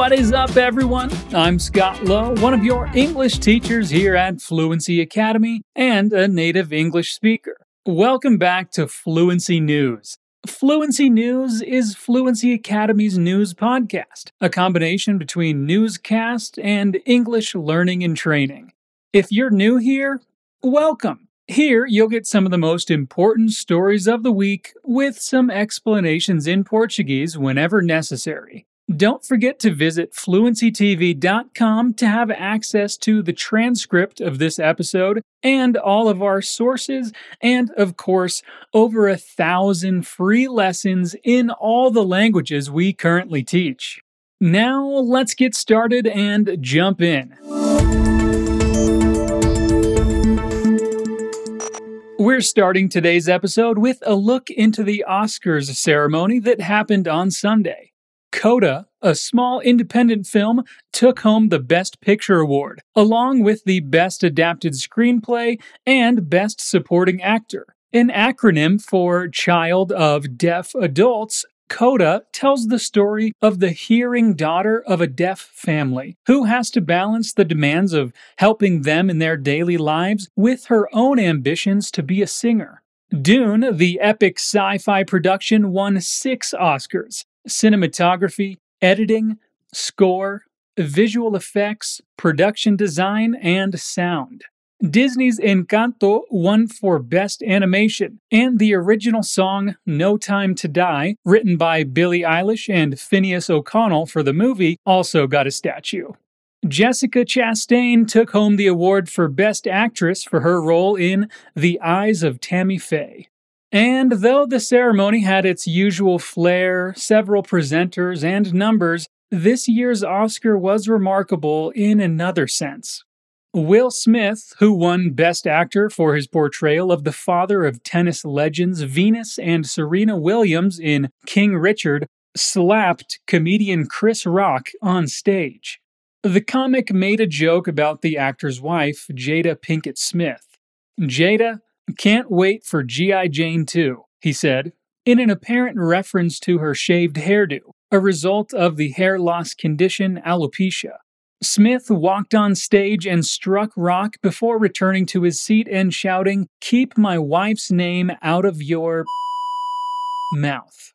What is up, everyone? I'm Scott Lowe, one of your English teachers here at Fluency Academy and a native English speaker. Welcome back to Fluency News. Fluency News is Fluency Academy's news podcast, a combination between newscast and English learning and training. If you're new here, welcome. Here, you'll get some of the most important stories of the week with some explanations in Portuguese whenever necessary. Don't forget to visit fluencytv.com to have access to the transcript of this episode and all of our sources, and of course, over a thousand free lessons in all the languages we currently teach. Now, let's get started and jump in. We're starting today's episode with a look into the Oscars ceremony that happened on Sunday. Coda, a small independent film, took home the Best Picture Award, along with the Best Adapted Screenplay and Best Supporting Actor, an acronym for Child of Deaf Adults Coda tells the story of the hearing daughter of a deaf family who has to balance the demands of helping them in their daily lives with her own ambitions to be a singer. Dune, the epic sci fi production, won six Oscars cinematography, editing, score, visual effects, production design, and sound. Disney's Encanto won for Best Animation, and the original song No Time to Die, written by Billie Eilish and Finneas O'Connell for the movie, also got a statue. Jessica Chastain took home the award for Best Actress for her role in The Eyes of Tammy Faye. And though the ceremony had its usual flair, several presenters, and numbers, this year's Oscar was remarkable in another sense. Will Smith, who won Best Actor for his portrayal of the father of tennis legends Venus and Serena Williams in King Richard, slapped comedian Chris Rock on stage. The comic made a joke about the actor's wife, Jada Pinkett Smith. Jada, can't wait for G.I. Jane 2, he said, in an apparent reference to her shaved hairdo, a result of the hair loss condition alopecia. Smith walked on stage and struck Rock before returning to his seat and shouting, Keep my wife's name out of your mouth.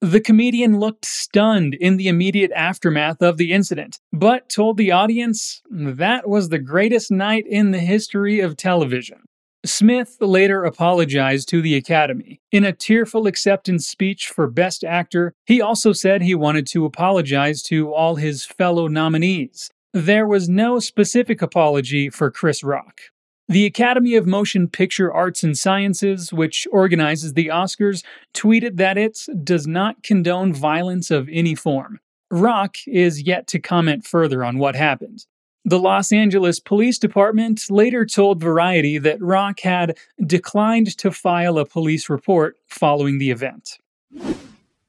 The comedian looked stunned in the immediate aftermath of the incident, but told the audience that was the greatest night in the history of television. Smith later apologized to the Academy. In a tearful acceptance speech for Best Actor, he also said he wanted to apologize to all his fellow nominees. There was no specific apology for Chris Rock. The Academy of Motion Picture Arts and Sciences, which organizes the Oscars, tweeted that it does not condone violence of any form. Rock is yet to comment further on what happened. The Los Angeles Police Department later told Variety that Rock had declined to file a police report following the event.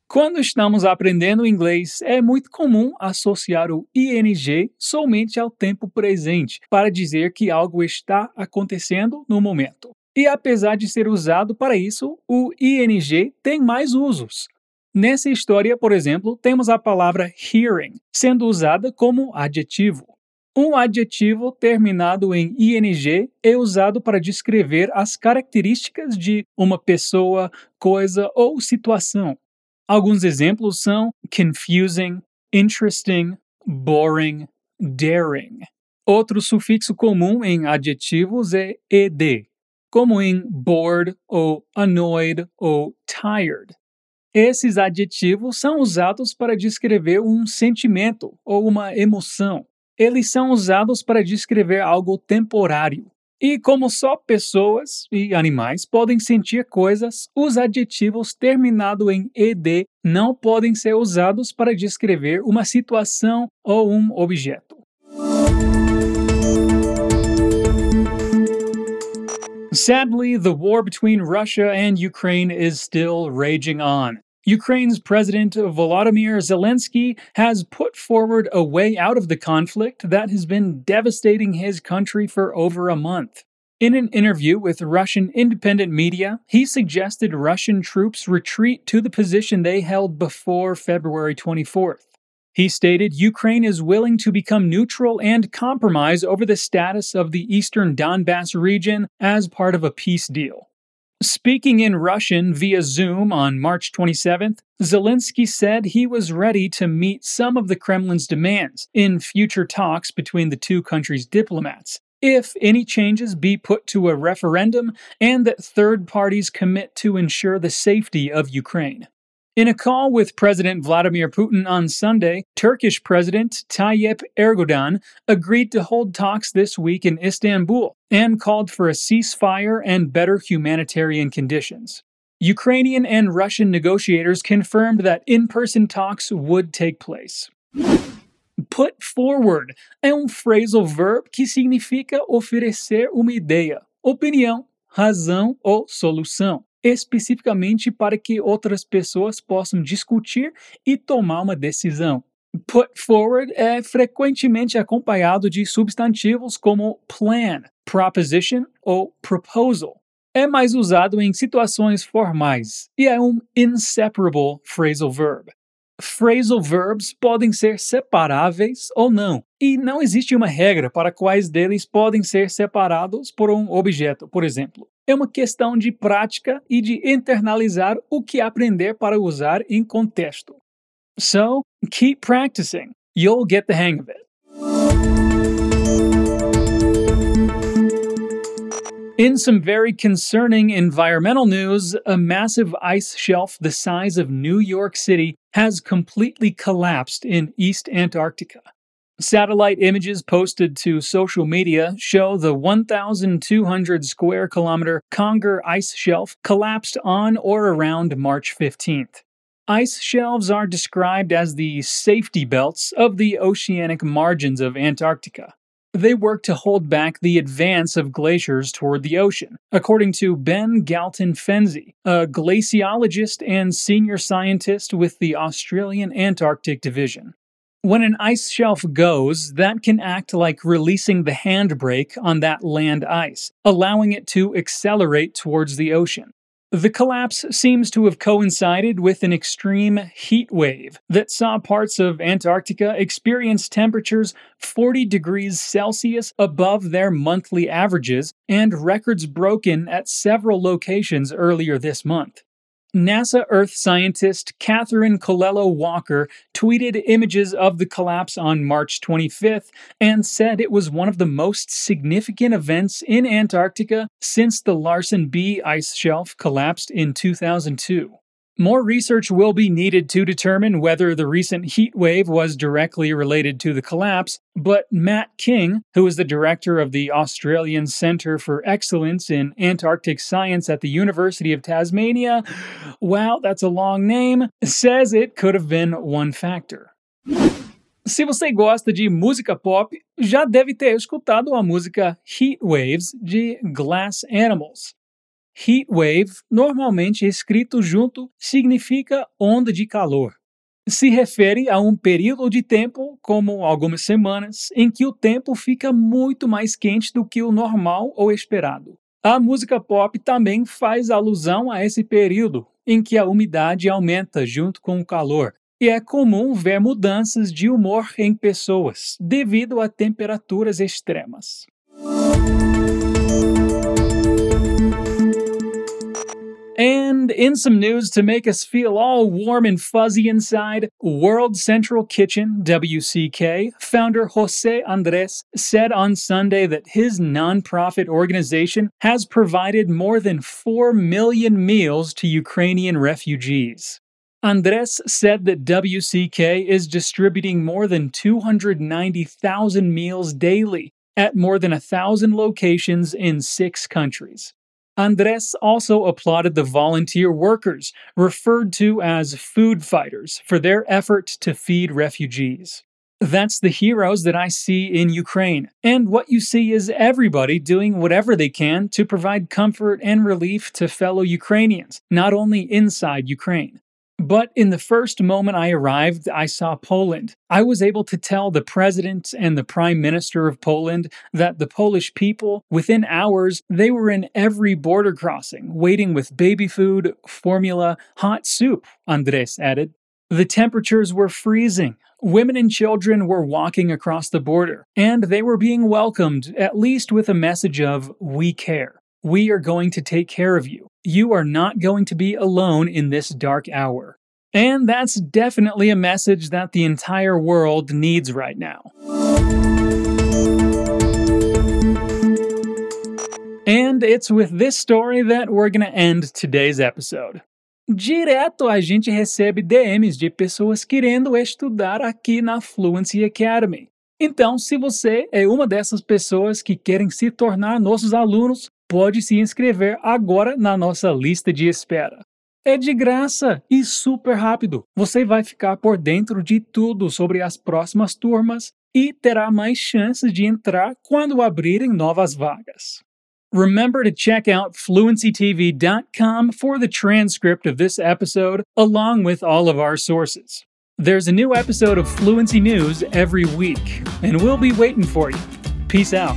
Quando estamos aprendendo inglês, é muito comum associar o ing somente ao tempo presente para dizer que algo está acontecendo no momento. E apesar de ser usado para isso, o ing tem mais usos. Nessa história, por exemplo, temos a palavra hearing, sendo usada como adjetivo. Um adjetivo terminado em ing é usado para descrever as características de uma pessoa, coisa ou situação. Alguns exemplos são confusing, interesting, boring, daring. Outro sufixo comum em adjetivos é ed, como em bored ou annoyed ou tired. Esses adjetivos são usados para descrever um sentimento ou uma emoção. Eles são usados para descrever algo temporário. E como só pessoas e animais podem sentir coisas, os adjetivos terminados em ed não podem ser usados para descrever uma situação ou um objeto. Sadly, the war between Russia and Ukraine is still raging on. Ukraine's President Volodymyr Zelensky has put forward a way out of the conflict that has been devastating his country for over a month. In an interview with Russian independent media, he suggested Russian troops retreat to the position they held before February 24th. He stated Ukraine is willing to become neutral and compromise over the status of the eastern Donbass region as part of a peace deal. Speaking in Russian via Zoom on March 27th, Zelensky said he was ready to meet some of the Kremlin's demands in future talks between the two countries' diplomats, if any changes be put to a referendum and that third parties commit to ensure the safety of Ukraine. In a call with President Vladimir Putin on Sunday, Turkish President Tayyip Erdogan agreed to hold talks this week in Istanbul and called for a ceasefire and better humanitarian conditions. Ukrainian and Russian negotiators confirmed that in person talks would take place. Put forward é um phrasal verb que significa oferecer uma ideia, opinião, razão ou solução especificamente para que outras pessoas possam discutir e tomar uma decisão. Put forward é frequentemente acompanhado de substantivos como plan, proposition ou proposal. É mais usado em situações formais e é um inseparable phrasal verb. Phrasal verbs podem ser separáveis ou não, e não existe uma regra para quais deles podem ser separados por um objeto, por exemplo. É uma questão de prática e de internalizar o que aprender para usar em contexto. So, keep practicing. You'll get the hang of it. In some very concerning environmental news, a massive ice shelf the size of New York City has completely collapsed in East Antarctica. Satellite images posted to social media show the 1,200 square kilometer Conger ice shelf collapsed on or around March 15th. Ice shelves are described as the safety belts of the oceanic margins of Antarctica. They work to hold back the advance of glaciers toward the ocean, according to Ben Galton Fenzi, a glaciologist and senior scientist with the Australian Antarctic Division. When an ice shelf goes, that can act like releasing the handbrake on that land ice, allowing it to accelerate towards the ocean. The collapse seems to have coincided with an extreme heat wave that saw parts of Antarctica experience temperatures 40 degrees Celsius above their monthly averages and records broken at several locations earlier this month. NASA Earth scientist Catherine Colello Walker tweeted images of the collapse on March 25th and said it was one of the most significant events in Antarctica since the Larsen B ice shelf collapsed in 2002. More research will be needed to determine whether the recent heat wave was directly related to the collapse, but Matt King, who is the director of the Australian Centre for Excellence in Antarctic Science at the University of Tasmania, wow, that's a long name, says it could have been one factor. Se você gosta de música pop, já deve ter escutado a música Heat Waves de Glass Animals. Heat wave, normalmente escrito junto, significa onda de calor. Se refere a um período de tempo, como algumas semanas, em que o tempo fica muito mais quente do que o normal ou esperado. A música pop também faz alusão a esse período, em que a umidade aumenta junto com o calor, e é comum ver mudanças de humor em pessoas devido a temperaturas extremas. And in some news to make us feel all warm and fuzzy inside, World Central Kitchen, WCK, founder Jose Andres said on Sunday that his nonprofit organization has provided more than 4 million meals to Ukrainian refugees. Andres said that WCK is distributing more than 290,000 meals daily at more than a thousand locations in six countries. Andres also applauded the volunteer workers, referred to as food fighters, for their effort to feed refugees. That's the heroes that I see in Ukraine. And what you see is everybody doing whatever they can to provide comfort and relief to fellow Ukrainians, not only inside Ukraine. But in the first moment I arrived, I saw Poland. I was able to tell the president and the prime minister of Poland that the Polish people, within hours, they were in every border crossing, waiting with baby food, formula, hot soup, Andres added. The temperatures were freezing. Women and children were walking across the border, and they were being welcomed, at least with a message of, We care. We are going to take care of you. You are not going to be alone in this dark hour. And that's definitely a message that the entire world needs right now. And it's with this story that we're going to end today's episode. Direto a gente recebe DMs de pessoas querendo estudar aqui na Fluency Academy. Então, se você é uma dessas pessoas que querem se tornar nossos alunos, pode se inscrever agora na nossa lista de espera. É de graça e super rápido. Você vai ficar por dentro de tudo sobre as próximas turmas e terá mais chances de entrar quando abrirem novas vagas. Remember to check out fluencytv.com for the transcript of this episode, along with all of our sources. There's a new episode of Fluency News every week, and we'll be waiting for you. Peace out.